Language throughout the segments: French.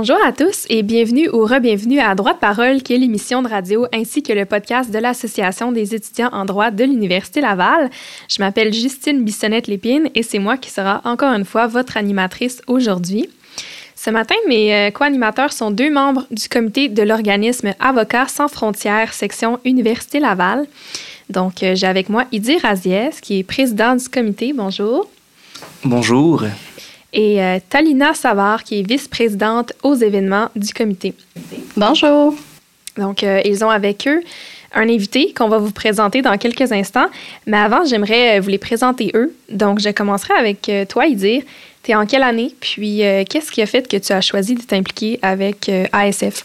Bonjour à tous et bienvenue ou re-bienvenue à Droit de parole, qui est l'émission de radio ainsi que le podcast de l'Association des étudiants en droit de l'Université Laval. Je m'appelle Justine Bissonnette-Lépine et c'est moi qui sera encore une fois votre animatrice aujourd'hui. Ce matin, mes euh, co-animateurs sont deux membres du comité de l'organisme Avocats sans frontières, section Université Laval. Donc, euh, j'ai avec moi Idir Aziez, qui est président du comité. Bonjour. Bonjour et euh, Talina Savard, qui est vice-présidente aux événements du comité. Bonjour. Donc, euh, ils ont avec eux un invité qu'on va vous présenter dans quelques instants. Mais avant, j'aimerais euh, vous les présenter eux. Donc, je commencerai avec toi, Idir. Tu es en quelle année? Puis, qu'est-ce qui a fait que tu as choisi de t'impliquer avec ASF?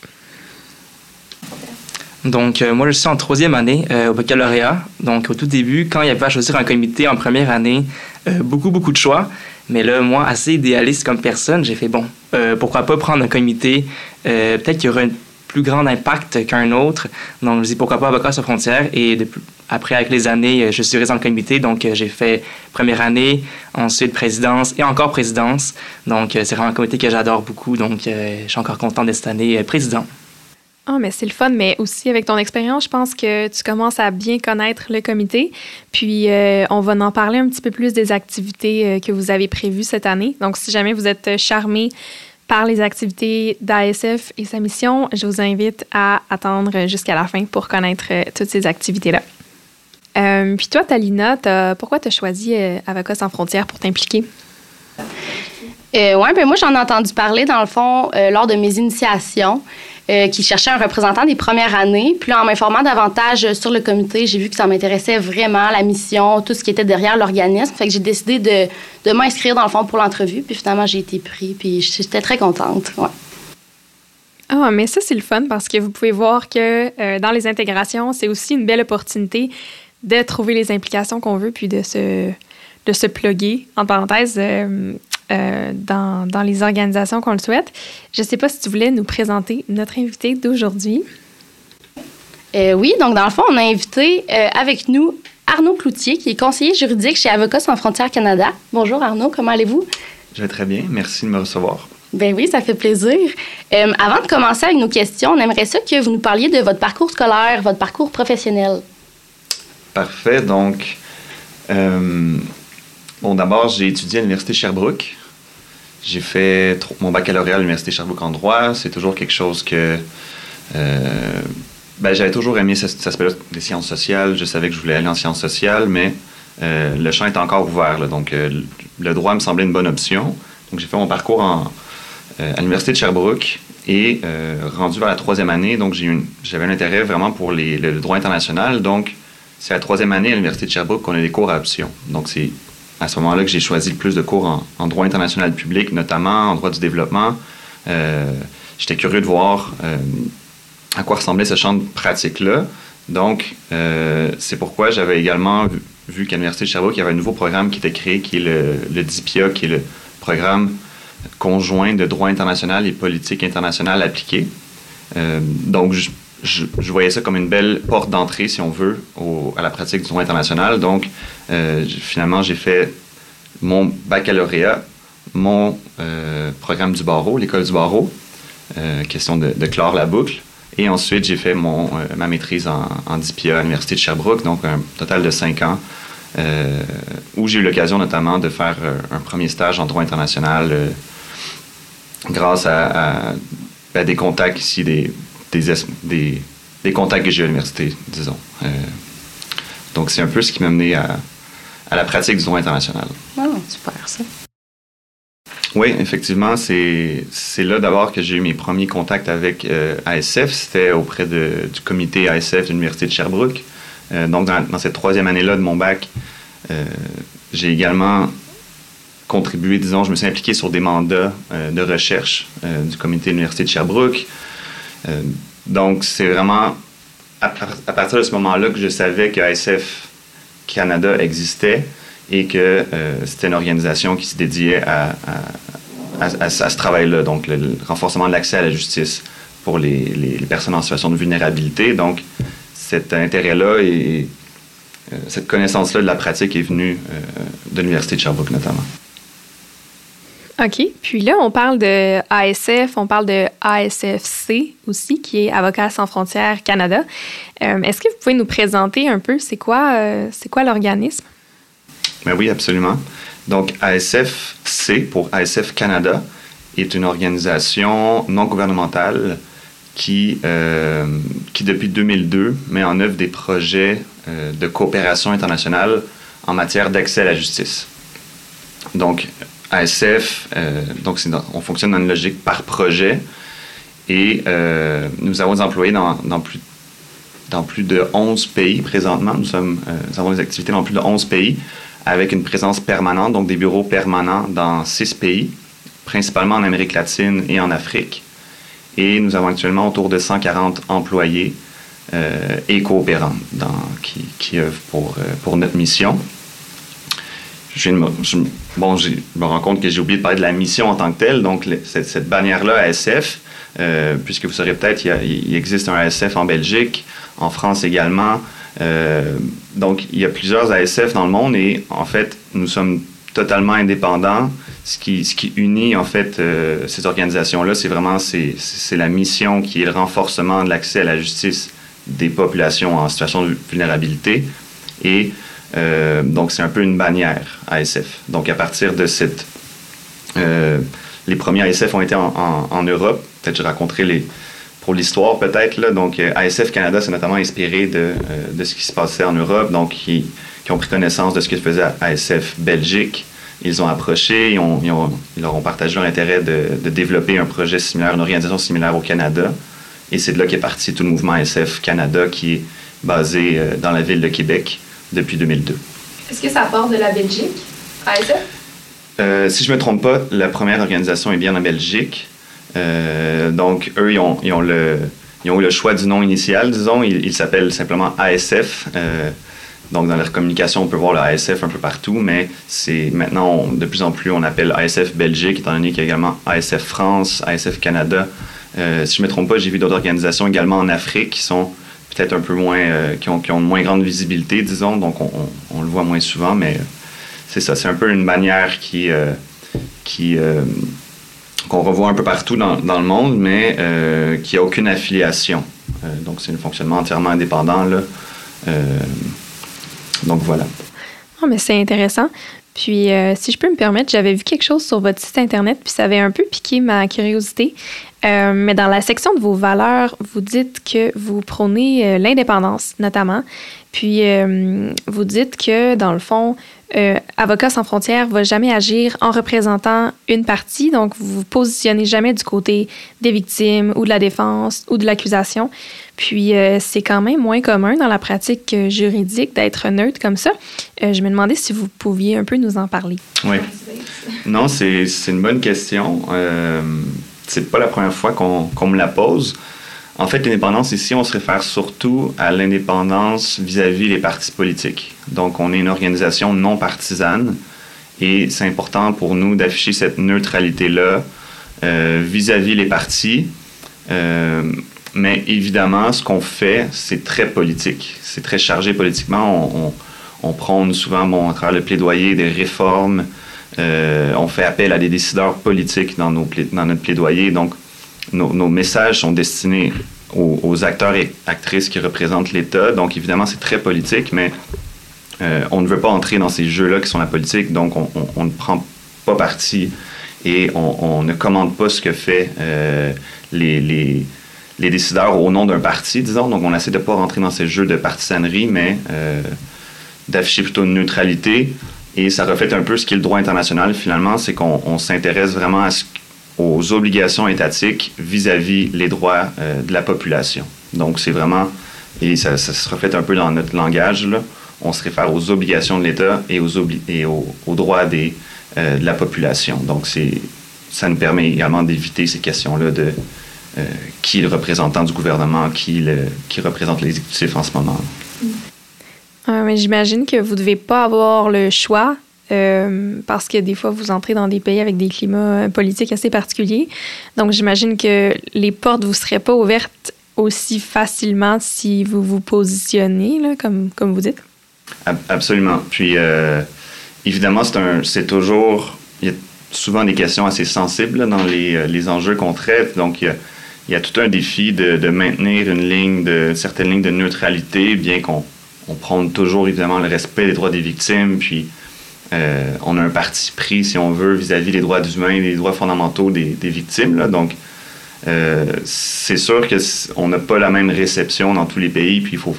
Donc, moi, je suis en troisième année au baccalauréat. Donc, au tout début, quand il y avait à choisir un comité en première année, beaucoup, beaucoup de choix. Mais là, moi, assez idéaliste comme personne, j'ai fait bon, euh, pourquoi pas prendre un comité, euh, peut-être qu'il y aura un plus grand impact qu'un autre. Donc, je dis pourquoi pas Avocats sans frontières. Et après, avec les années, je suis resté dans le comité. Donc, j'ai fait première année, ensuite présidence et encore présidence. Donc, c'est vraiment un comité que j'adore beaucoup. Donc, je suis encore content d'être cette année président. Ah, mais c'est le fun, mais aussi avec ton expérience, je pense que tu commences à bien connaître le comité. Puis, euh, on va en parler un petit peu plus des activités euh, que vous avez prévues cette année. Donc, si jamais vous êtes charmé par les activités d'ASF et sa mission, je vous invite à attendre jusqu'à la fin pour connaître euh, toutes ces activités-là. puis toi, Talina, pourquoi tu as choisi Avocats sans frontières pour t'impliquer? oui, ben moi, j'en ai entendu parler, dans le fond, lors de mes initiations. Euh, qui cherchait un représentant des premières années. Puis en m'informant davantage sur le comité, j'ai vu que ça m'intéressait vraiment, la mission, tout ce qui était derrière l'organisme. Fait que j'ai décidé de, m'inscrire, dans le fond, pour l'entrevue. Puis finalement, j'ai été pris. Puis j'étais très contente. Ah, mais ça, c'est le fun parce que vous pouvez voir que euh, dans les intégrations, c'est aussi une belle opportunité de trouver les implications qu'on veut puis de se, de se plugger, en parenthèse, euh, euh, dans, dans, les organisations qu'on le souhaite. Je ne sais pas si tu voulais nous présenter notre invité d'aujourd'hui. Euh, oui, donc dans le fond, on a invité euh, avec nous Arnaud Cloutier, qui est conseiller juridique chez Avocats sans frontières Canada. Bonjour Arnaud, comment allez-vous? Je vais très bien, merci de me recevoir. Ben oui, ça fait plaisir. avant de commencer avec nos questions, on aimerait ça que vous nous parliez de votre parcours scolaire, votre parcours professionnel. Parfait. Donc, Bon, d'abord, j'ai étudié à l'Université Sherbrooke. J'ai fait mon baccalauréat à l'Université Sherbrooke en droit. C'est toujours quelque chose que. Euh, ben, j'avais toujours aimé cet aspect-là des sciences sociales. Je savais que je voulais aller en sciences sociales, mais euh, le champ est encore ouvert. donc, euh, le droit me semblait une bonne option. Donc, j'ai fait mon parcours à l'Université de Sherbrooke et rendu vers la troisième année, donc j'avais un intérêt vraiment pour le droit international. Donc, c'est la troisième année à l'Université de Sherbrooke qu'on a des cours à option. Donc, c'est à ce moment-là que j'ai choisi le plus de cours en, droit international public, notamment en droit du développement. Euh, j'étais curieux de voir euh, à quoi ressemblait ce champ de pratique-là. Donc, euh, c'est pourquoi j'avais également vu, qu'à l'Université de Sherbrooke, il y avait un nouveau programme qui était créé, qui est le, le DIPIA, qui est le programme conjoint de droit international et politique internationale appliquée. donc, je, voyais ça comme une belle porte d'entrée, si on veut, à la pratique du droit international. Donc, euh, finalement, j'ai fait mon baccalauréat, mon euh, programme du barreau, l'école du barreau, euh, question de, clore la boucle. Et ensuite, j'ai fait ma maîtrise en, en DIPIA à l'Université de Sherbrooke, donc un total de cinq ans, où j'ai eu l'occasion notamment de faire un premier stage en droit international grâce à des contacts ici, des des, des, contacts que j'ai à l'université, disons. Euh, donc, c'est un peu ce qui m'a amené à, à, la pratique du droit international. Super, ça. Oui, effectivement, c'est là d'abord que j'ai eu mes premiers contacts avec euh, ASF. C'était auprès de, du comité ASF de l'Université de Sherbrooke. Euh, donc, dans, dans, cette troisième année-là de mon bac, j'ai également contribué, disons, je me suis impliqué sur des mandats de recherche du comité de l'Université de Sherbrooke. Euh, donc, c'est vraiment à, partir de ce moment-là que je savais que ASF Canada existait et que euh, c'était une organisation qui se dédiait à, ce travail-là, donc le, renforcement de l'accès à la justice pour les, les, personnes en situation de vulnérabilité. Donc, cet intérêt-là et, euh, cette connaissance-là de la pratique est venue de l'Université de Sherbrooke notamment. OK. Puis là, on parle de ASF, on parle de ASFC aussi, qui est Avocats sans frontières Canada. Euh, est-ce que vous pouvez nous présenter un peu c'est quoi, euh, quoi l'organisme? Ben oui, absolument. Donc, ASFC pour ASF Canada est une organisation non gouvernementale qui, euh, qui depuis 2002, met en œuvre des projets de coopération internationale en matière d'accès à la justice. Donc, ASF, euh, donc on fonctionne dans une logique par projet et euh, nous avons des employés dans, plus, de 11 pays présentement. Euh, nous avons des activités dans plus de 11 pays avec une présence permanente, donc des bureaux permanents dans 6 pays, principalement en Amérique latine et en Afrique. Et nous avons actuellement autour de 140 employés et coopérants qui, œuvrent pour, notre mission je, bon, je me rends compte que j'ai oublié de parler de la mission en tant que telle. Donc, cette, bannière-là, ASF, euh, puisque vous saurez peut-être, il, existe un ASF en Belgique, en France également. Euh, donc, il y a plusieurs ASF dans le monde et en fait, nous sommes totalement indépendants. Ce qui, ce qui unit en fait euh, ces organisations-là, c'est vraiment c'est, la mission qui est le renforcement de l'accès à la justice des populations en situation de vulnérabilité et euh, donc, c'est un peu une bannière ASF. Donc, à partir de cette... Euh, les premiers ASF ont été en, Europe. Peut-être je raconterai pour l'histoire peut-être. Donc, euh, ASF Canada s'est notamment inspiré de, ce qui se passait en Europe, donc qui, qui, ont pris connaissance de ce que faisait ASF Belgique. Ils ont approché, ils, ont, ils, leur ont partagé leur intérêt de, développer un projet similaire, une organisation similaire au Canada. Et c'est de là qu'est parti tout le mouvement ASF Canada qui est basé dans la ville de Québec depuis 2002. Est-ce que ça part de la Belgique, ASF? Euh, si je ne me trompe pas, la première organisation est bien en Belgique. Euh, donc, eux, ils ont, ils ont, le, ils ont eu le choix du nom initial, disons. Ils il s'appellent simplement ASF. Euh, donc, dans leur communication, on peut voir le ASF un peu partout, mais c'est maintenant, de plus en plus, on appelle ASF Belgique, étant donné qu'il y a également ASF France, ASF Canada. si je ne me trompe pas, j'ai vu d'autres organisations également en Afrique qui sont peut-être un peu moins, euh, qui, ont, qui, ont, moins grande visibilité, disons, donc on, on, le voit moins souvent, mais euh, c'est ça, c'est un peu une bannière qui, euh, qui qu'on revoit un peu partout dans, dans le monde, mais qui n'a aucune affiliation. donc c'est un fonctionnement entièrement indépendant, là. donc voilà. Oh, mais c'est intéressant. Puis, si je peux me permettre, j'avais vu quelque chose sur votre site Internet, puis ça avait un peu piqué ma curiosité. Euh, mais dans la section de vos valeurs, vous dites que vous prônez euh, l'indépendance, notamment. Puis, euh, vous dites que, dans le fond, Avocats sans frontières ne va jamais agir en représentant une partie. Donc, vous vous positionnez jamais du côté des victimes ou de la défense ou de l'accusation. Puis, c'est quand même moins commun dans la pratique juridique d'être neutre comme ça. je me demandais si vous pouviez un peu nous en parler. Oui. Non, c'est une bonne question c'est pas la première fois qu'on me la pose. En fait, l'indépendance ici, on se réfère surtout à l'indépendance vis-à-vis les partis politiques. Donc, on est une organisation non partisane et c'est important pour nous d'afficher cette neutralité-là euh, vis-à-vis les partis. Euh, mais évidemment, ce qu'on fait, c'est très politique. C'est très chargé politiquement. On, on, prône souvent, bon, à travers le plaidoyer, des réformes euh, on fait appel à des décideurs politiques dans, nos dans notre plaidoyer. Donc, nos, messages sont destinés aux, acteurs et actrices qui représentent l'État. Donc, évidemment, c'est très politique, mais euh, on ne veut pas entrer dans ces jeux-là qui sont la politique. Donc, on, ne prend pas parti et on, ne commande pas ce que fait euh, les, les, les, décideurs au nom d'un parti, disons. Donc, on essaie de ne pas rentrer dans ces jeux de partisanerie, mais d'afficher plutôt une neutralité et ça reflète un peu ce qu'est le droit international, finalement, c'est qu'on s'intéresse vraiment aux obligations étatiques vis-à-vis les droits euh, de la population. Donc, c'est vraiment, et ça, se reflète un peu dans notre langage, on se réfère aux obligations de l'État et aux, droits euh, de la population. Donc, ça nous permet également d'éviter ces questions-là de euh, qui est le représentant du gouvernement, qui, le, qui représente l'exécutif en ce moment. mais j'imagine que vous ne devez pas avoir le choix euh, parce que des fois, vous entrez dans des pays avec des climats politiques assez particuliers. Donc, j'imagine que les portes ne vous seraient pas ouvertes aussi facilement si vous vous positionnez, là, comme, comme vous dites. Absolument. Puis, euh, évidemment, c'est toujours... souvent des questions assez sensibles dans les, les, enjeux qu'on traite. Donc, il y, a, il y a, tout un défi de, de, maintenir une ligne, de certaines lignes de neutralité, bien qu'on on prône toujours évidemment le respect des droits des victimes, puis euh, on a un parti pris, si on veut, vis-à-vis des droits humains et des droits fondamentaux des, des victimes. Donc, euh, c'est sûr qu'on n'a pas la même réception dans tous les pays, puis il faut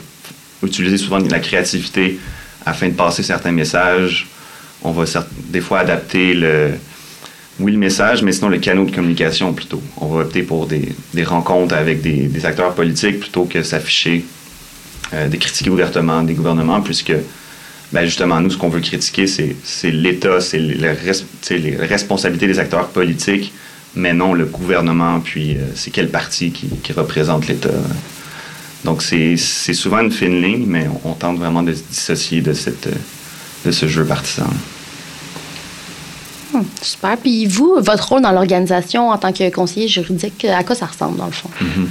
utiliser souvent la créativité afin de passer certains messages. On va des fois adapter le, oui, le message, mais sinon le canal de communication plutôt. On va opter pour des, des rencontres avec des, acteurs politiques plutôt que s'afficher, euh, de critiquer ouvertement des gouvernements, puisque ben justement, nous, ce qu'on veut critiquer, c'est l'État, c'est les, responsabilités des acteurs politiques, mais non le gouvernement, puis euh, c'est quel parti qui, représente l'État. Donc, c'est souvent une fine ligne, mais on, tente vraiment de se dissocier de, cette, de ce jeu partisan. Hmm, super. Puis vous, votre rôle dans l'organisation en tant que conseiller juridique, à quoi ça ressemble dans le fond? Mm -hmm.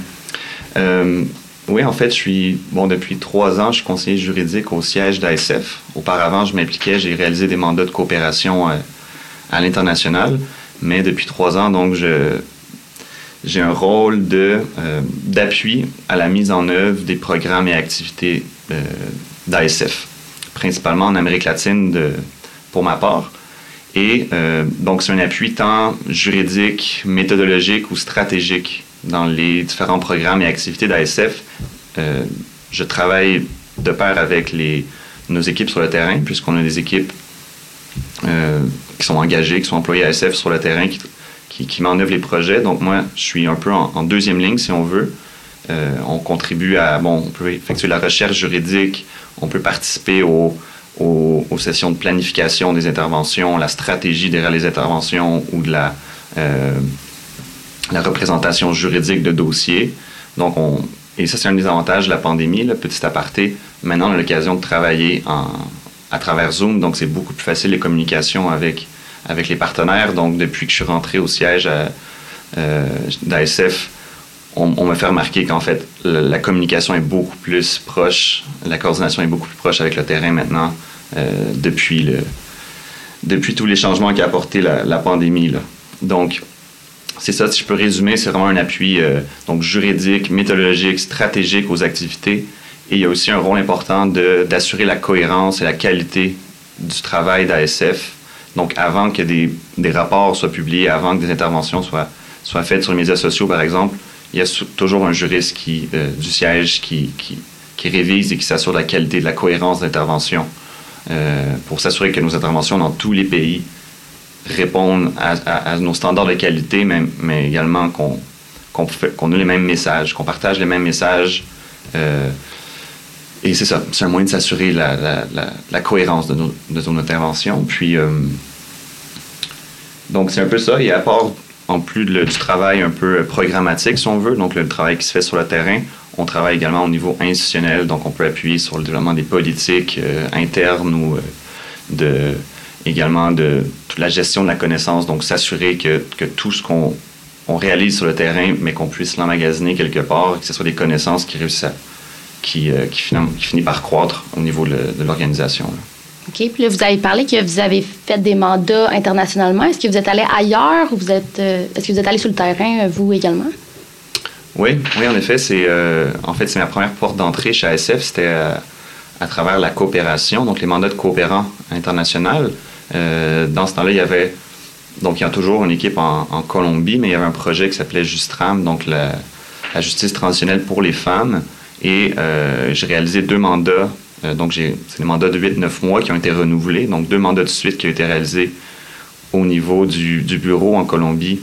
euh, oui, en fait, je suis, bon, depuis trois ans, je suis conseiller juridique au siège d'ASF. Auparavant, je m'impliquais, j'ai réalisé des mandats de coopération à, à l'international. Mais depuis trois ans, donc, je, j'ai un rôle de, euh, d'appui à la mise en œuvre des programmes et activités euh, d'ASF, principalement en Amérique latine de, pour ma part. Et euh, donc, c'est un appui tant juridique, méthodologique ou stratégique dans les différents programmes et activités d'ASF. Euh, je travaille de pair avec les, nos équipes sur le terrain, puisqu'on a des équipes euh, qui sont engagées, qui sont employées à ASF sur le terrain, qui, qui, qui les projets. Donc, moi, je suis un peu en, en deuxième ligne, si on veut. On contribue à, bon, on peut effectuer la recherche juridique, on peut participer au, aux, sessions de planification des interventions, la stratégie derrière les interventions ou de la, euh, la représentation juridique de dossiers. Donc, on, et ça, c'est un des avantages de la pandémie, le petit aparté. Maintenant, on a l'occasion de travailler à travers Zoom, donc c'est beaucoup plus facile les communications avec, avec les partenaires. Donc, depuis que je suis rentré au siège euh, d'ASF, on, on m'a fait remarquer qu'en fait, la, communication est beaucoup plus proche, la coordination est beaucoup plus proche avec le terrain maintenant euh, depuis, le, depuis tous les changements qu'a apporté la, la, pandémie. Là. Donc, c'est ça, si je peux résumer, c'est vraiment un appui euh, donc juridique, méthodologique, stratégique aux activités. Et il y a aussi un rôle important d'assurer la cohérence et la qualité du travail d'ASF. Donc, avant que des, des rapports soient publiés, avant que des interventions soient, soient faites sur les médias sociaux, par exemple, il y a toujours un juriste euh, du siège qui, révise et qui s'assure de la qualité, de la cohérence d'intervention euh, pour s'assurer que nos interventions dans tous les pays répondent à, nos standards de qualité, mais, également qu'on qu'on qu ait les mêmes messages, qu'on partage les mêmes messages. Euh, et c'est ça, c'est un moyen de s'assurer la, la, cohérence de nos, de nos interventions. Puis, euh, donc c'est un peu ça. Et à part en plus de, du travail un peu programmatique, si on veut, donc le travail qui se fait sur le terrain, on travaille également au niveau institutionnel, donc on peut appuyer sur le développement des politiques euh, internes ou euh, de, également de toute la gestion de la connaissance, donc s'assurer que, tout ce qu'on on réalise sur le terrain, mais qu'on puisse l'emmagasiner quelque part, que ce soit des connaissances qui réussissent qui, euh, finit, par croître au niveau de l'organisation. OK. Puis là, vous avez parlé que vous avez fait des mandats internationalement. Est-ce que vous êtes allé ailleurs ou vous êtes, euh, est-ce que vous êtes allé sur le terrain, vous également? Oui, oui, en effet, c'est euh, en fait c'est ma première porte d'entrée chez ASF, c'était euh, à travers la coopération, donc les mandats de coopérants international. Euh, dans ce temps-là, il y avait donc il y a toujours une équipe en, Colombie, mais il y avait un projet qui s'appelait Justram, donc la, la, justice transitionnelle pour les femmes, et euh, j'ai réalisé deux mandats euh, donc, c'est des mandats de 8-9 mois qui ont été renouvelés. Donc, deux mandats de suite qui ont été réalisés au niveau du, du bureau en Colombie.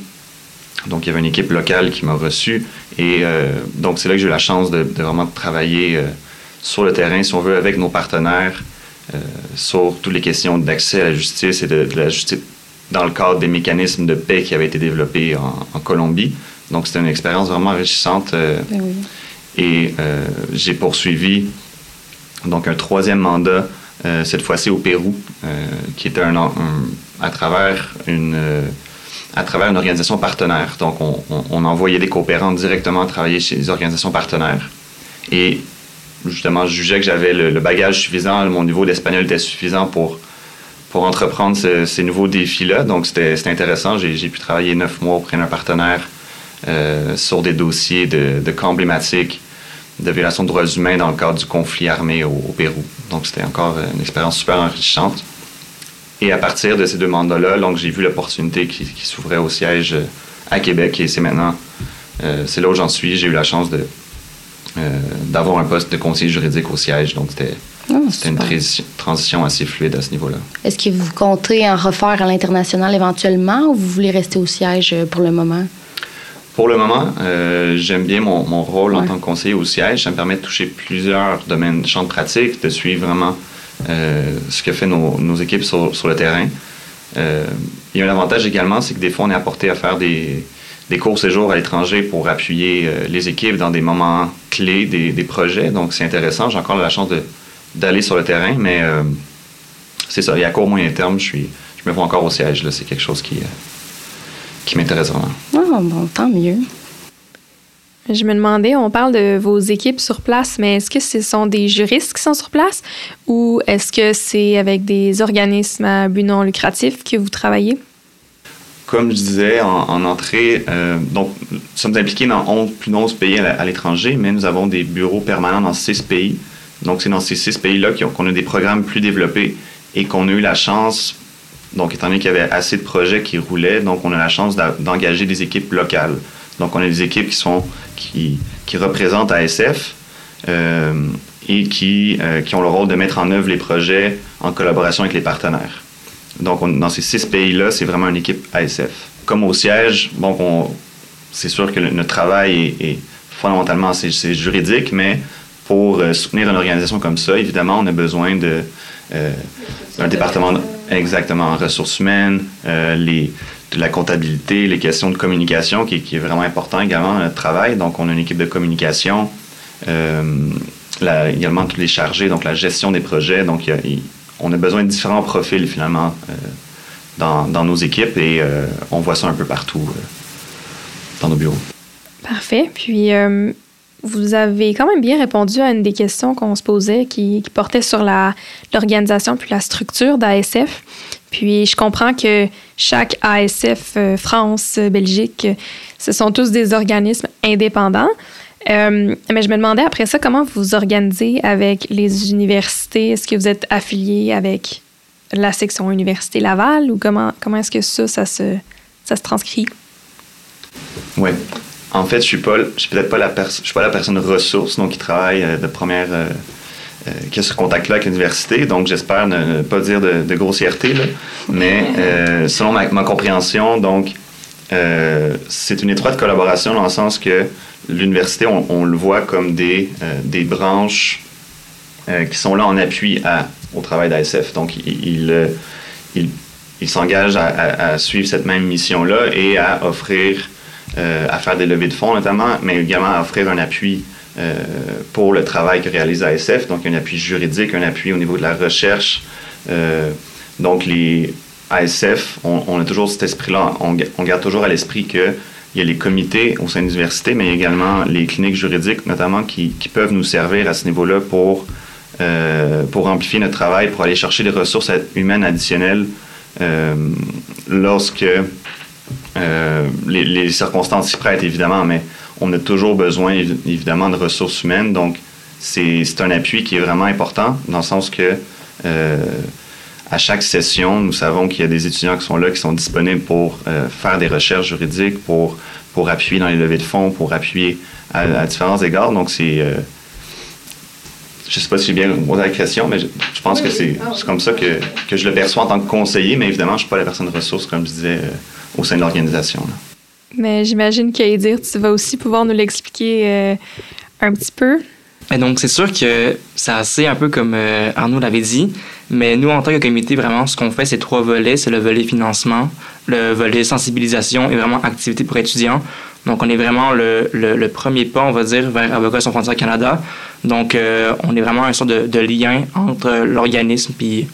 Donc, il y avait une équipe locale qui m'a reçu. Et euh, donc, c'est là que j'ai eu la chance de, de vraiment travailler euh, sur le terrain, si on veut, avec nos partenaires, euh, sur toutes les questions d'accès à la justice et de, de, la justice dans le cadre des mécanismes de paix qui avaient été développés en, en Colombie. Donc, c'était une expérience vraiment enrichissante. Ben oui. Et j'ai poursuivi donc un troisième mandat, euh, cette fois-ci au Pérou, euh, qui était un, à, travers une, euh, à travers une organisation partenaire. Donc on, envoyait des coopérants directement travailler chez les organisations partenaires. Et justement, je jugeais que j'avais le, bagage suffisant, mon niveau d'espagnol était suffisant pour pour entreprendre ces nouveaux défis-là. Donc, c'était intéressant. J'ai pu travailler neuf mois auprès d'un partenaire sur des dossiers de, de de violation de droits humains dans le cadre du conflit armé au, Pérou. Donc, c'était encore une expérience super enrichissante. Et à partir de ces deux mandats-là, donc j'ai vu l'opportunité qui, s'ouvrait au siège à Québec et c'est maintenant, euh, c'est là où j'en suis. J'ai eu la chance de euh, d'avoir un poste de conseiller juridique au siège. Donc, c'était oh, une transition assez fluide à ce niveau-là. Est-ce que vous comptez en refaire à l'international éventuellement ou vous voulez rester au siège pour le moment? Pour le moment, euh, j'aime bien mon, mon rôle en tant que conseiller au siège. Ça me permet de toucher plusieurs domaines, champs de pratique, de suivre vraiment euh, ce que fait nos, nos équipes sur, sur, le terrain. Euh, il y a un avantage également, c'est que des fois, on est apporté à faire des, des courts séjours à l'étranger pour appuyer les équipes dans des moments clés des, des projets. Donc, c'est intéressant. J'ai encore la chance d'aller sur le terrain, mais c'est ça. Et à court, moyen terme, je, suis, je me vois encore au siège. C'est quelque chose qui qui m'intéresse vraiment. Ah, bon, tant mieux. Je me demandais, on parle de vos équipes sur place, mais est-ce que ce sont des juristes qui sont sur place ou est-ce que c'est avec des organismes à but non lucratif que vous travaillez? Comme je disais en, entrée, euh, donc, nous sommes impliqués dans 11, plus de 11 pays à, l'étranger, mais nous avons des bureaux permanents dans 6 pays. Donc, c'est dans ces 6 pays-là qu'on a des programmes plus développés et qu'on a eu la chance, donc, étant donné qu'il y avait assez de projets qui roulaient, donc on a la chance d'engager des équipes locales. Donc, on a des équipes qui sont représentent ASF euh, et qui, euh, qui ont le rôle de mettre en œuvre les projets en collaboration avec les partenaires. Donc, dans ces six pays-là, c'est vraiment une équipe ASF. Comme au siège, bon, c'est sûr que notre travail est, fondamentalement juridique, mais pour euh, soutenir une organisation comme ça, évidemment, on a besoin d'un département exactement en ressources humaines, les, de la comptabilité, les questions de communication, qui, est vraiment important également dans notre travail. Donc, on a une équipe de communication, euh, également tous les chargés, donc la gestion des projets. Donc, on a besoin de différents profils finalement euh, dans, dans, nos équipes et euh, on voit ça un peu partout dans nos bureaux. Parfait. Puis, vous avez quand même bien répondu à une des questions qu'on se posait qui, portait sur l'organisation puis la structure d'ASF. Puis je comprends que chaque ASF, euh, France, Belgique, ce sont tous des organismes indépendants. Euh, mais je me demandais après ça, comment vous vous organisez avec les universités? Est-ce que vous êtes affilié avec la section Université Laval ou comment, comment est-ce que ça, ça se, ça se transcrit? Oui. En fait, je suis suis peut-être pas la je suis personne ressource, donc qui travaille euh, de première, euh, euh, qui a ce contact-là avec l'université. Donc, j'espère ne, pas dire de, grossièreté, mais selon ma, compréhension, donc, c'est une étroite collaboration dans le sens que l'université, on, le voit comme des, branches qui sont là en appui au travail d'ASF. Donc, il, il, s'engage à, suivre cette même mission-là et à offrir à faire des levées de fonds notamment, mais également à offrir un appui euh, pour le travail que réalise ASF, donc un appui juridique, un appui au niveau de la recherche. Euh, donc les ASF, on, a toujours cet esprit-là, on, garde toujours à l'esprit qu'il y a les comités au sein de l'université, mais également les cliniques juridiques notamment qui, peuvent nous servir à ce niveau-là pour, euh, pour amplifier notre travail, pour aller chercher des ressources humaines additionnelles euh, lorsque euh, les, circonstances s'y prêtent, évidemment, mais on a toujours besoin, évidemment, de ressources humaines. Donc, c'est un appui qui est vraiment important, dans le sens que euh, à chaque session, nous savons qu'il y a des étudiants qui sont là, qui sont disponibles pour euh, faire des recherches juridiques, pour, pour appuyer dans les levées de fonds, pour appuyer à, différents égards. Donc, c'est... je ne sais pas si j'ai bien posé la question, mais je, pense que c'est comme ça que, que, je le perçois en tant que conseiller, mais évidemment, je ne suis pas la personne ressource, comme je disais au sein de l'organisation. Mais j'imagine dire, tu vas aussi pouvoir nous l'expliquer euh, un petit peu. Et donc, c'est sûr que c'est assez un peu comme euh, Arnaud l'avait dit, mais nous, en tant que comité, vraiment, ce qu'on fait, c'est trois volets. C'est le volet financement, le volet sensibilisation et vraiment activité pour étudiants. Donc, on est vraiment le, le, premier pas, on va dire, vers Avocats sans frontières Canada. Donc, euh, on est vraiment un sort de, de lien entre l'organisme puis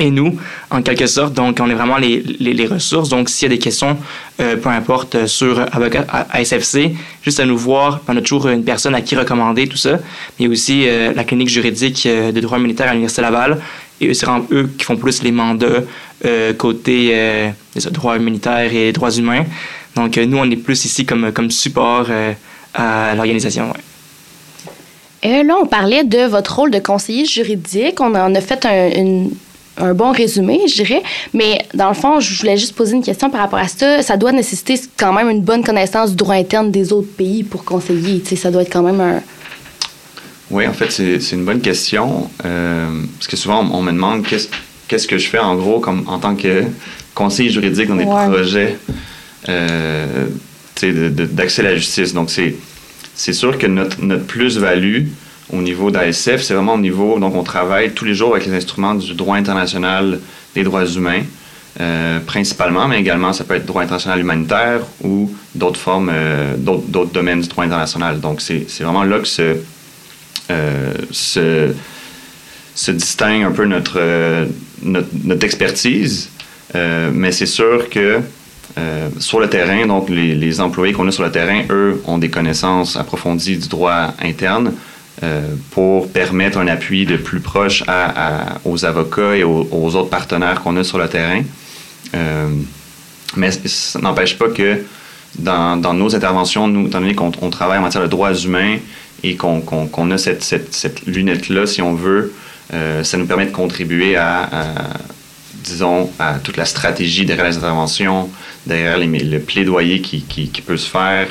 et nous, en quelque sorte. Donc, on est vraiment les, les, ressources. Donc, s'il y a des questions, euh, peu importe, euh, sur avocat SFC, juste à nous voir. On a toujours une personne à qui recommander tout ça. A aussi euh, la clinique juridique de droit militaire à l'Université Laval et c'est vraiment eux qui font plus les mandats côté droits humanitaires et droits humains. Donc, nous, on est plus ici comme, comme support à l'organisation. Et là, on parlait de votre rôle de conseiller juridique. On en a fait un, un bon résumé, je dirais. Mais dans le fond, je voulais juste poser une question par rapport à ça. Ça doit nécessiter quand même une bonne connaissance du droit interne des autres pays pour conseiller. sais, ça doit être quand même un. Oui, en fait, c'est une bonne question. Euh, parce que souvent, on, me demande qu'est-ce que je fais en gros comme, en tant que conseiller juridique dans des projets euh, d'accès à la justice. Donc, c'est sûr que notre, notre plus-value, au niveau d'ASF, c'est vraiment au niveau, donc on travaille tous les jours avec les instruments du droit international des droits humains, euh, principalement, mais également ça peut être droit international humanitaire ou d'autres formes, euh, d'autres domaines du droit international. Donc c'est vraiment là que se, euh, se, se, distingue un peu notre, notre, expertise, mais c'est sûr que sur le terrain, donc les employés qu'on a sur le terrain, eux, ont des connaissances approfondies du droit interne. Euh, pour permettre un appui de plus proche aux avocats et aux, autres partenaires qu'on a sur le terrain. Euh, mais ça n'empêche pas que dans, nos interventions, nous, étant donné qu'on travaille en matière de droits humains et qu'on a cette, lunette-là, si on veut, euh, ça nous permet de contribuer à, disons, à toute la stratégie derrière les interventions, derrière le plaidoyer qui, qui peut se faire,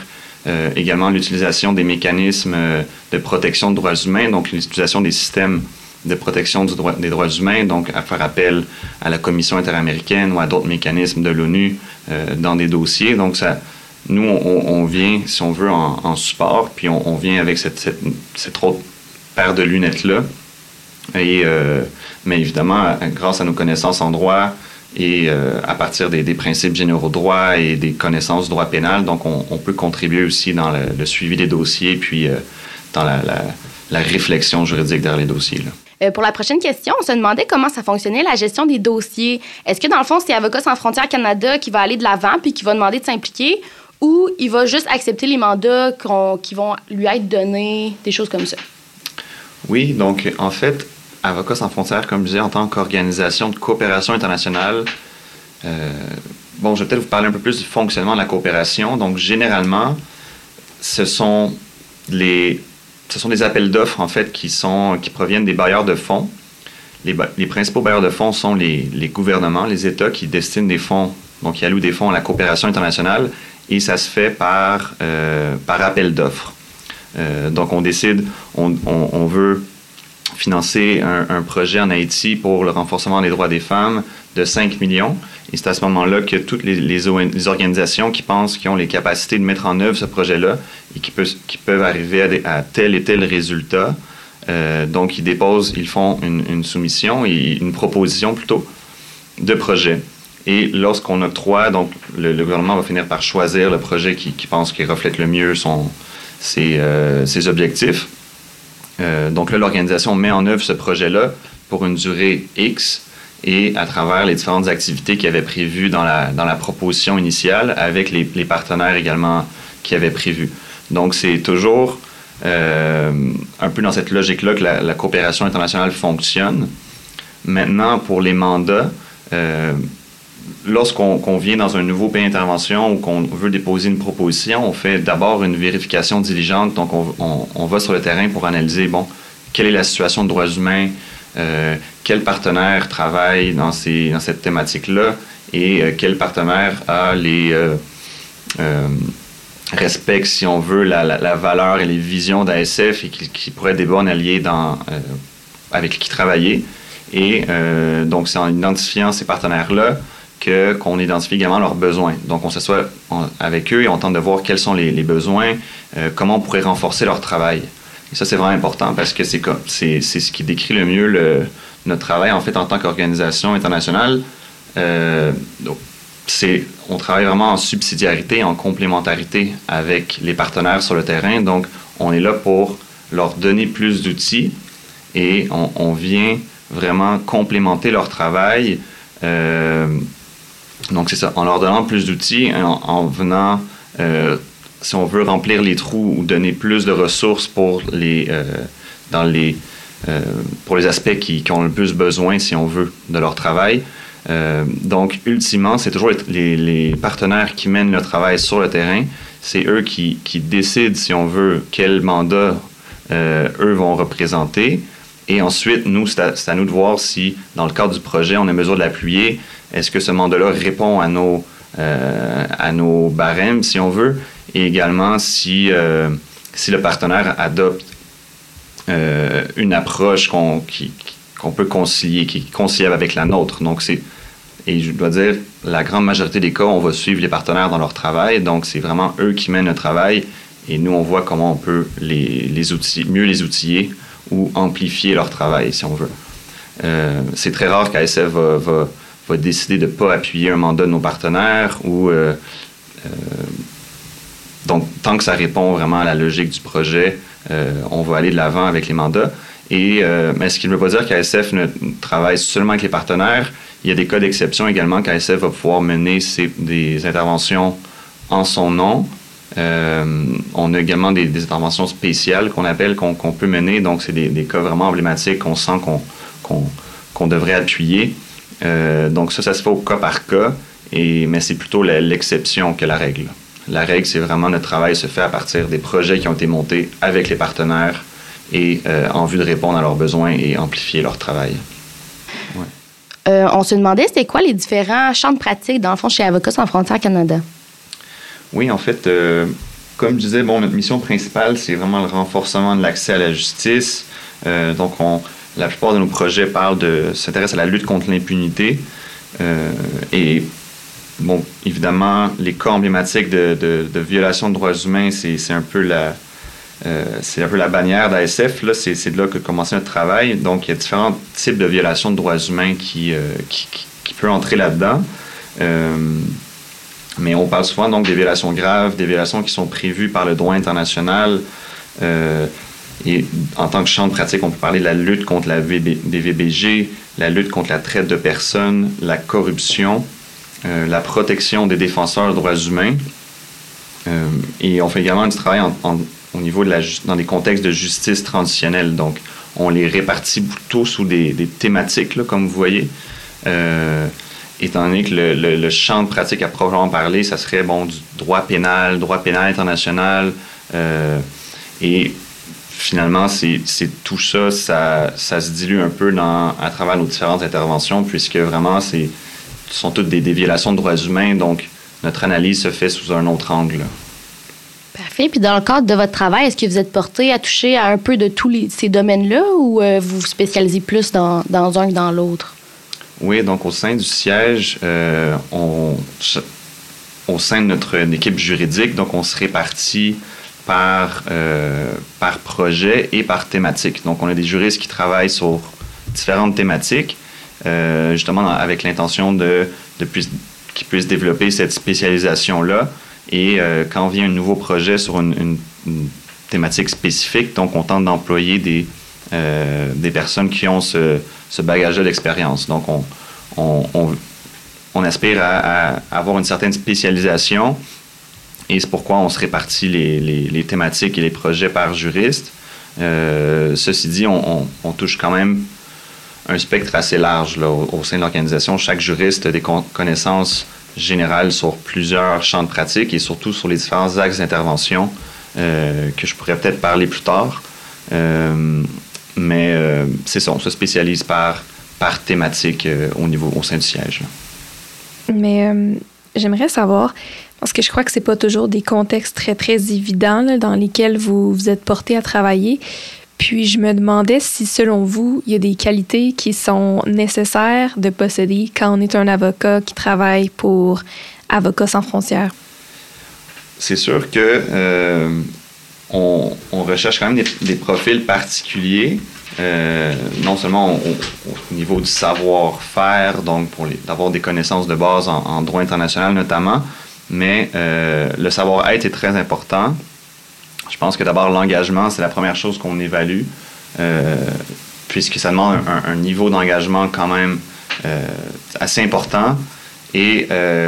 euh, également l'utilisation des mécanismes euh, de protection des droits humains, donc l'utilisation des systèmes de protection du droit, des droits humains, donc à faire appel à la Commission interaméricaine ou à d'autres mécanismes de l'ONU euh, dans des dossiers. Donc, ça, nous, on, vient, si on veut, en, support, puis on, vient avec cette, cette, cette, autre paire de lunettes-là. Et, mais évidemment, grâce à nos connaissances en droit, et euh, à partir des, principes généraux de droit et des connaissances du droit pénal. Donc, on, peut contribuer aussi dans le, suivi des dossiers, puis euh, dans la, réflexion juridique derrière les dossiers. Euh, pour la prochaine question, on se demandait comment ça fonctionnait la gestion des dossiers. Est-ce que dans le fond, c'est Avocats sans frontières Canada qui va aller de l'avant puis qui va demander de s'impliquer ou il va juste accepter les mandats qui vont lui être donnés, des choses comme ça? Oui, donc en fait, Avocats sans frontières, comme je disais, en tant qu'organisation de coopération internationale, euh, bon, je vais peut-être vous parler un peu plus du fonctionnement de la coopération. Donc, généralement, ce sont les, ce sont des appels d'offres, en fait, qui, sont, qui proviennent des bailleurs de fonds. Les, principaux bailleurs de fonds sont les, les, gouvernements, les États qui destinent des fonds, donc qui allouent des fonds à la coopération internationale, et ça se fait par, euh, par appel d'offres. Euh, donc, on décide, on, on veut financer un, projet en Haïti pour le renforcement des droits des femmes de 5 millions. Et c'est à ce moment-là que toutes les, organisations qui pensent qu'ils ont les capacités de mettre en œuvre ce projet-là et qui, peuvent arriver à, tel et tel résultat, euh, donc ils déposent, ils font une, soumission, et une proposition plutôt de projet. Et lorsqu'on octroie, donc le, gouvernement va finir par choisir le projet qui, pense qu'il reflète le mieux son, ses, euh, ses objectifs. Euh, donc là, l'organisation met en œuvre ce projet-là pour une durée X et à travers les différentes activités qu'il avait prévues dans la, dans la proposition initiale avec les, partenaires également qui avaient prévu. Donc c'est toujours euh, un peu dans cette logique-là que la, coopération internationale fonctionne. Maintenant, pour les mandats, euh, lorsqu'on vient dans un nouveau pays d'intervention ou qu'on veut déposer une proposition, on fait d'abord une vérification diligente. Donc, on, va sur le terrain pour analyser, bon, quelle est la situation de droits humains, euh, quel partenaire travaille dans, ces, dans cette thématique-là et euh, quel partenaire les euh, respecte, si on veut, la, valeur et les visions d'ASF et qui, pourrait être des bons alliés dans, avec qui travailler. Et donc, c'est en identifiant ces partenaires-là qu'on identifie également leurs besoins. Donc, on s'assoit avec eux et on tente de voir quels sont les, besoins, euh, comment on pourrait renforcer leur travail. Et ça, c'est vraiment important parce que c'est, c'est, c'est ce qui décrit le mieux notre travail, en fait, en tant qu'organisation internationale. Euh, donc, c'est, on travaille vraiment en subsidiarité, en complémentarité avec les partenaires sur le terrain. Donc, on est là pour leur donner plus d'outils et on, on vient vraiment complémenter leur travail euh, donc, c'est ça, en leur donnant plus d'outils, en, venant, euh, si on veut remplir les trous ou donner plus de ressources pour les, euh, dans les, pour les aspects qui, ont le plus besoin, si on veut, de leur travail. donc, ultimement, c'est toujours les, partenaires qui mènent le travail sur le terrain. C'est eux qui, décident, si on veut, quel mandat eux vont représenter. Et ensuite, nous, c'est à, nous de voir si, dans le cadre du projet, on est mesure de l'appuyer. Est-ce que ce mandat-là répond à nos, euh, à nos barèmes, si on veut, et également si, euh, si le partenaire adopte euh, une approche qu'on peut concilier, qui est conciliable avec la nôtre? Donc, c'est, et je dois dire, la grande majorité des cas, on va suivre les partenaires dans leur travail. Donc, c'est vraiment eux qui mènent le travail et nous, on voit comment on peut les, les outiller, mieux les outiller ou amplifier leur travail, si on veut. C'est très rare qu'ASF va, décider de ne pas appuyer un mandat de nos partenaires ou. Euh, euh, donc, tant que ça répond vraiment à la logique du projet, on va aller de l'avant avec les mandats. Et, mais ce qui ne veut pas dire qu'ASF ne travaille seulement avec les partenaires. Il y a des cas d'exception également qu'ASF va pouvoir mener des interventions en son nom, euh, on a également des, interventions spéciales qu'on appelle, qu'on peut mener. Donc, c'est des, cas vraiment emblématiques qu'on sent qu'on devrait appuyer. Euh, donc, ça, ça se fait au cas par cas, et, mais c'est plutôt l'exception que la règle. La règle, c'est vraiment notre travail se fait à partir des projets qui ont été montés avec les partenaires et euh, en vue de répondre à leurs besoins et amplifier leur travail. on se demandait, c'était quoi les différents champs de pratique, dans le fond, chez Avocats sans frontières Canada? Oui, en fait, euh, comme je disais, bon, notre mission principale, c'est vraiment le renforcement de l'accès à la justice. Euh, donc, on, la plupart de nos projets parlent de s'intéressent à la lutte contre l'impunité. Euh, et bon, évidemment, les cas emblématiques de, de, violation de droits humains, c'est un peu la c'est un peu la bannière d'ASF. C'est de là que commence notre travail. Donc, il y a différents types de violations de droits humains qui, qui, qui, qui peuvent entrer là-dedans. Mais on parle souvent donc des violations graves, des violations qui sont prévues par le droit international. Euh, et en tant que champ de pratique, on peut parler de la lutte contre la VBG, la lutte contre la traite de personnes, la corruption, euh, la protection des défenseurs des droits humains. Euh, et on fait également du travail au niveau de la, dans des contextes de justice transitionnelle. Donc, on les répartit plutôt sous des, thématiques, comme vous voyez étant donné que le, champ de pratique à proprement parler, ça serait bon, du droit pénal, droit pénal international. Euh, et finalement, c'est tout ça, ça, ça, se dilue un peu dans, à travers nos différentes interventions, puisque vraiment, ce sont toutes des, violations de droits humains. Donc, notre analyse se fait sous un autre angle. Parfait. Puis dans le cadre de votre travail, est-ce que vous êtes porté à toucher à un peu de tous ces domaines-là ou euh, vous vous spécialisez plus dans, dans un que dans l'autre? Oui, donc au sein du siège, euh, on, au sein de notre équipe juridique, donc on se répartit par, euh, par projet et par thématique. Donc on a des juristes qui travaillent sur différentes thématiques, euh, justement avec l'intention de, de qu'ils puissent développer cette spécialisation-là. Et quand vient un nouveau projet sur une, thématique spécifique, donc on tente d'employer des, des personnes qui ont ce, ce bagage-là d'expérience. Donc, on, on, on, aspire à, avoir une certaine spécialisation et c'est pourquoi on se répartit les, les, thématiques et les projets par juriste. Euh, ceci dit, on, touche quand même un spectre assez large au, sein de l'organisation. Chaque juriste a des connaissances générales sur plusieurs champs de pratique et surtout sur les différents axes d'intervention euh, que je pourrais peut-être parler plus tard. Euh, mais c'est ça, on se spécialise par, par thématique au niveau au sein du siège. Mais j'aimerais savoir, parce que je crois que c'est pas toujours des contextes très, très évidents dans lesquels vous, vous êtes porté à travailler. Puis je me demandais si, selon vous, il y a des qualités qui sont nécessaires de posséder quand on est un avocat qui travaille pour Avocats sans frontières. C'est sûr que on, recherche quand même des, profils particuliers, euh, non seulement au, niveau du savoir-faire, donc pour d'avoir des connaissances de base en, droit international notamment, mais euh, le savoir-être est très important. Je pense que d'abord l'engagement, c'est la première chose qu'on évalue, euh, puisque ça demande un, niveau d'engagement quand même assez important. Et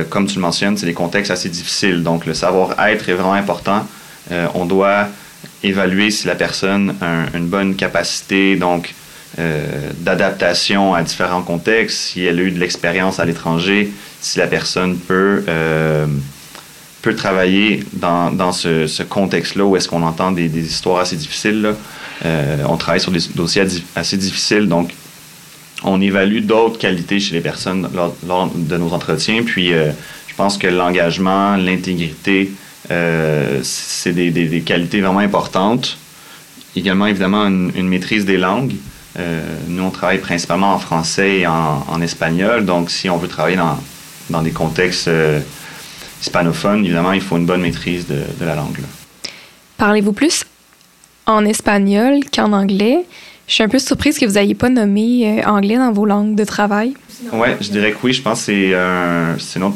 comme tu le mentionnes, c'est des contextes assez difficiles. Donc le savoir-être est vraiment important euh, on doit évaluer si la personne a une bonne capacité, donc d'adaptation à différents contextes, si elle a eu de l'expérience à l'étranger, si la personne peut, peut travailler dans, dans ce, contexte-là où est-ce qu'on entend des, des, histoires assez difficiles. Là. on travaille sur des dossiers assez difficiles, donc on évalue d'autres qualités chez les personnes lors, de nos entretiens. Puis, euh, je pense que l'engagement, l'intégrité, euh, c'est des, des, qualités vraiment importantes. Également, évidemment, une, maîtrise des langues. Euh, nous, on travaille principalement en français et en, en, espagnol. Donc, si on veut travailler dans, dans des contextes hispanophones, évidemment, il faut une bonne maîtrise de, de la langue. Parlez-vous plus en espagnol qu'en anglais? Je suis un peu surprise que vous n'ayez pas nommé euh, anglais dans vos langues de travail. Oui, je dirais que oui. Je pense que c'est un, une autre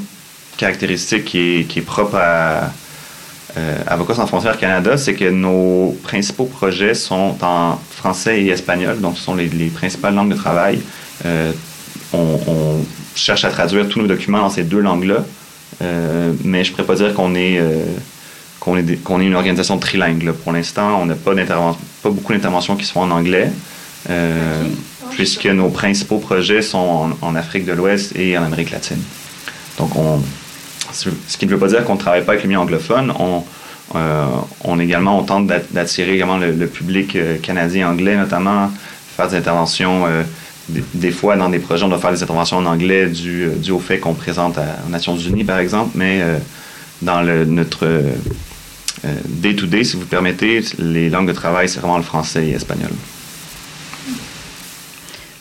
caractéristique qui est, qui est propre à euh, Avocats sans frontières Canada, c'est que nos principaux projets sont en français et espagnol, donc ce sont les, les principales langues de travail. Euh, on, on, cherche à traduire tous nos documents dans ces deux langues-là, mais je ne pourrais pas dire qu'on est qu'on est, qu'on est une organisation trilingue. Là. Pour l'instant, on n'a pas, pas beaucoup d'interventions qui sont en anglais, euh, okay. puisque nos principaux projets sont en, en Afrique de l'Ouest et en Amérique latine. Donc, on, ce qui ne veut pas dire qu'on ne travaille pas avec les milieux anglophones. On, euh, on également, on tente d'attirer également le, le, public euh, canadien anglais, notamment faire des interventions. Euh, des, des, fois, dans des projets, on doit faire des interventions en anglais dû, dû au fait qu'on présente à, aux Nations Unies, par exemple, mais euh, dans le, notre day-to-day, -day, si vous permettez, les langues de travail, c'est vraiment le français et l'espagnol.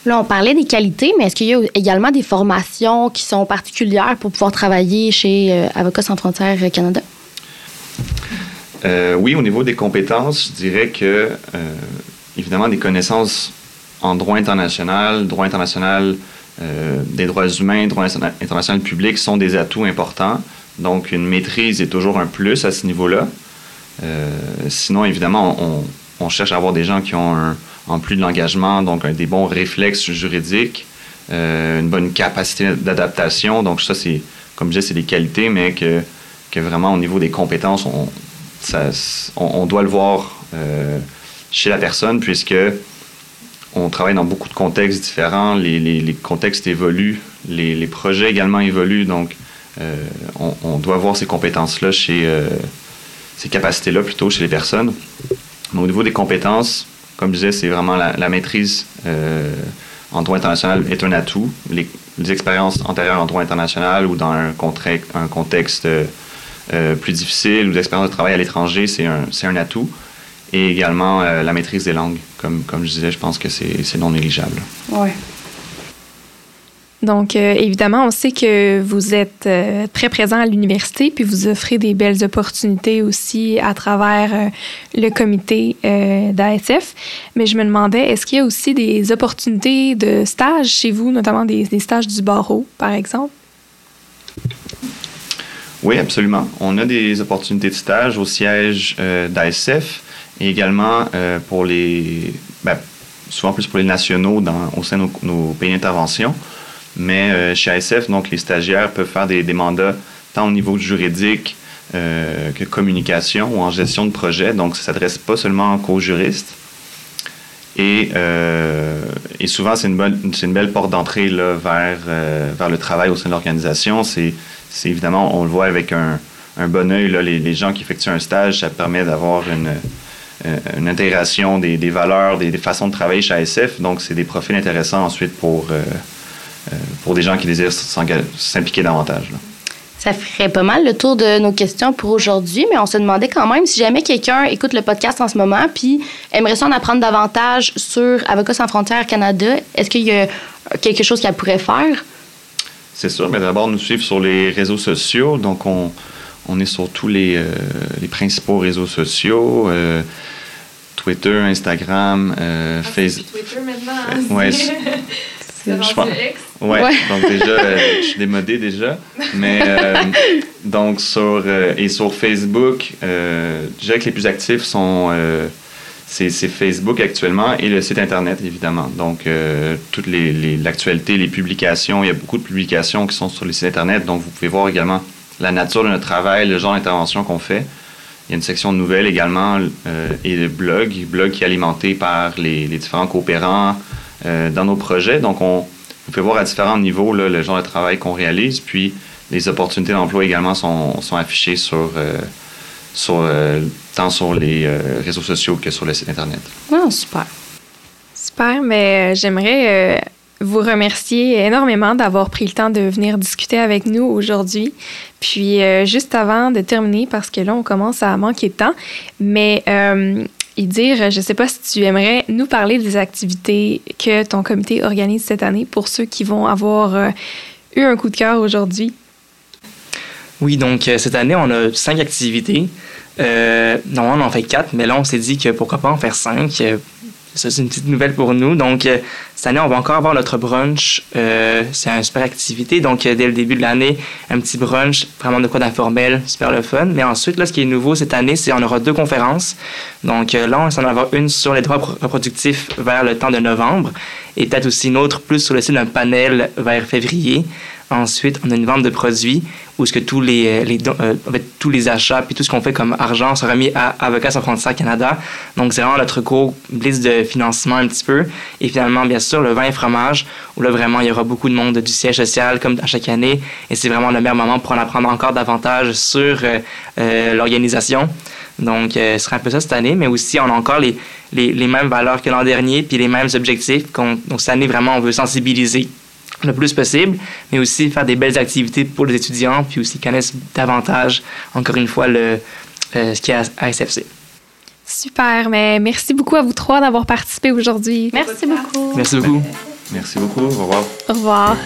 Là, on parlait des qualités, mais est-ce qu'il y a également des formations qui sont particulières pour pouvoir travailler chez euh, Avocats sans frontières Canada? Euh, oui, au niveau des compétences, je dirais que, euh, évidemment, des connaissances en droit international, droit international euh, des droits humains, droit international public sont des atouts importants. Donc, une maîtrise est toujours un plus à ce niveau-là. Euh, sinon, évidemment, on, cherche à avoir des gens qui ont, un, en plus de l'engagement, donc des bons réflexes juridiques, euh, une bonne capacité d'adaptation. Donc, ça, c'est, comme je disais, c'est des qualités, mais que, vraiment, au niveau des compétences, on, doit le voir chez la personne, puisque on travaille dans beaucoup de contextes différents, les, les, contextes évoluent, les, projets également évoluent, donc euh, on, doit voir ces compétences-là chez euh, ces capacités-là plutôt chez les personnes. Mais au niveau des compétences, comme je disais, c'est vraiment la, maîtrise euh, en droit international est un atout. Les, expériences antérieures en droit international ou dans un, contexte plus difficile ou d'expérience de travail à l'étranger, c'est un atout. Et également euh, la maîtrise des langues. Comme, comme je disais, je pense que c'est non négligeable. Oui. Donc, euh, évidemment, on sait que vous êtes euh, très présent à l'université, puis vous offrez des belles opportunités aussi à travers euh, le comité d'ASF. Mais je me demandais, est-ce qu'il y a aussi des opportunités de stage chez vous, notamment des, des stages du barreau, par exemple? Oui, absolument. On a des opportunités de stage au siège d'ASF et également pour les, ben, souvent plus pour les nationaux au sein de nos, pays d'intervention. Mais euh, chez ASF, donc, les stagiaires peuvent faire des, mandats tant au niveau juridique euh, que communication ou en gestion de projet. Donc, ça ne s'adresse pas seulement qu'aux juristes. Et, euh, et souvent, c'est une, une belle porte d'entrée vers, euh, vers le travail au sein de l'organisation. C'est évidemment, on le voit avec un, un bon œil, là, les, les gens qui effectuent un stage, ça permet d'avoir une, euh, une intégration des, des valeurs, des, des, façons de travailler chez ASF. Donc, c'est des profils intéressants ensuite pour, euh, pour des gens qui désirent s'impliquer davantage. Là. Ça ferait pas mal le tour de nos questions pour aujourd'hui, mais on se demandait quand même si jamais quelqu'un écoute le podcast en ce moment puis aimerait s'en apprendre davantage sur Avocats sans frontières Canada, est-ce qu'il y a quelque chose qu'elle pourrait faire? C'est sûr, mais d'abord nous suivre sur les réseaux sociaux. Donc, on, on est sur tous les, euh, les principaux réseaux sociaux. Euh, Twitter, Instagram, euh, ah, Facebook. Twitter maintenant. Ouais, je pense, ouais, ouais, donc déjà, euh, je suis démodé déjà. Mais euh, donc sur euh, et sur Facebook, je dirais que les plus actifs sont c'est Facebook actuellement et le site internet évidemment. Donc toute les, les, l'actualité, les publications, il y a beaucoup de publications qui sont sur les sites internet. Donc vous pouvez voir également la nature de notre travail, le genre d'intervention qu'on fait. Il y a une section de nouvelles également euh, et de blog, blog qui est alimenté par les, différents coopérants, dans nos projets. Donc, on, pouvez voir à différents niveaux le genre de travail qu'on réalise, puis les opportunités d'emploi également sont, affichées sur, tant sur les réseaux sociaux que sur le site Internet. Super. Super, mais j'aimerais vous remercier énormément d'avoir pris le temps de venir discuter avec nous aujourd'hui. Puis, euh, juste avant de terminer, parce que là, on commence à manquer de temps, mais euh, dire, je ne sais pas si tu aimerais nous parler des activités que ton comité organise cette année pour ceux qui vont avoir euh, eu un coup de cœur aujourd'hui. Oui, donc cette année, on a cinq activités. non, on en fait quatre, mais là, on s'est dit que pourquoi pas en faire cinq ça, c'est une petite nouvelle pour nous. Donc, euh, cette année, on va encore avoir notre brunch. Euh, c'est une super activité. Donc, euh, dès le début de l'année, un petit brunch, vraiment de quoi d'informel, super le fun. Mais ensuite, là, ce qui est nouveau cette année, c'est on aura deux conférences. Donc, là, on va en avoir une sur les droits reproductifs vers le temps de novembre et peut-être aussi une autre plus sur le site d'un panel vers février. Ensuite, on a une vente de produits où ce que tous les, euh, euh, tous les achats puis tout ce qu'on fait comme argent sera mis à Avocats sans frontières Canada. Donc, c'est vraiment notre gros liste de financement un petit peu. Et finalement, bien sûr, le vin et fromage, où là, vraiment, il y aura beaucoup de monde du siège social comme à chaque année. Et c'est vraiment le meilleur moment pour en apprendre encore davantage sur euh, l'organisation. Donc, ce sera un peu ça cette année, mais aussi, on a encore les, les, les mêmes valeurs que l'an dernier, puis les mêmes objectifs. Donc, cette année, vraiment, on veut sensibiliser le plus possible, mais aussi faire des belles activités pour les étudiants, puis aussi connaissent davantage, encore une fois, le, euh, ce qu'il y a à SFC. Super, mais merci beaucoup à vous trois d'avoir participé aujourd'hui. Merci beaucoup. Merci beaucoup. Merci beaucoup. Au revoir. Au revoir.